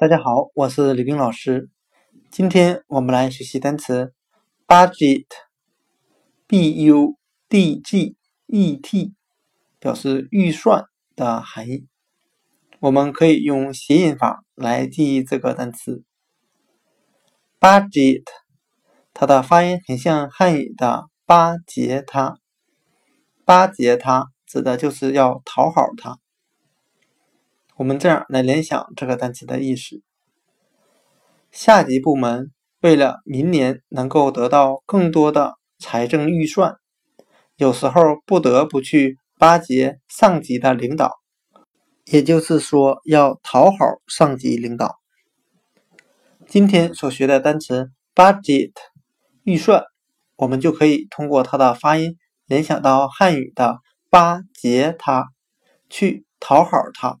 大家好，我是李冰老师。今天我们来学习单词 budget，b u d g e t，表示预算的含义。我们可以用谐音法来记忆这个单词 budget，它的发音很像汉语的巴结他，巴结他指的就是要讨好他。我们这样来联想这个单词的意思：下级部门为了明年能够得到更多的财政预算，有时候不得不去巴结上级的领导，也就是说要讨好上级领导。今天所学的单词 budget 预算，我们就可以通过它的发音联想到汉语的巴结他，去讨好他。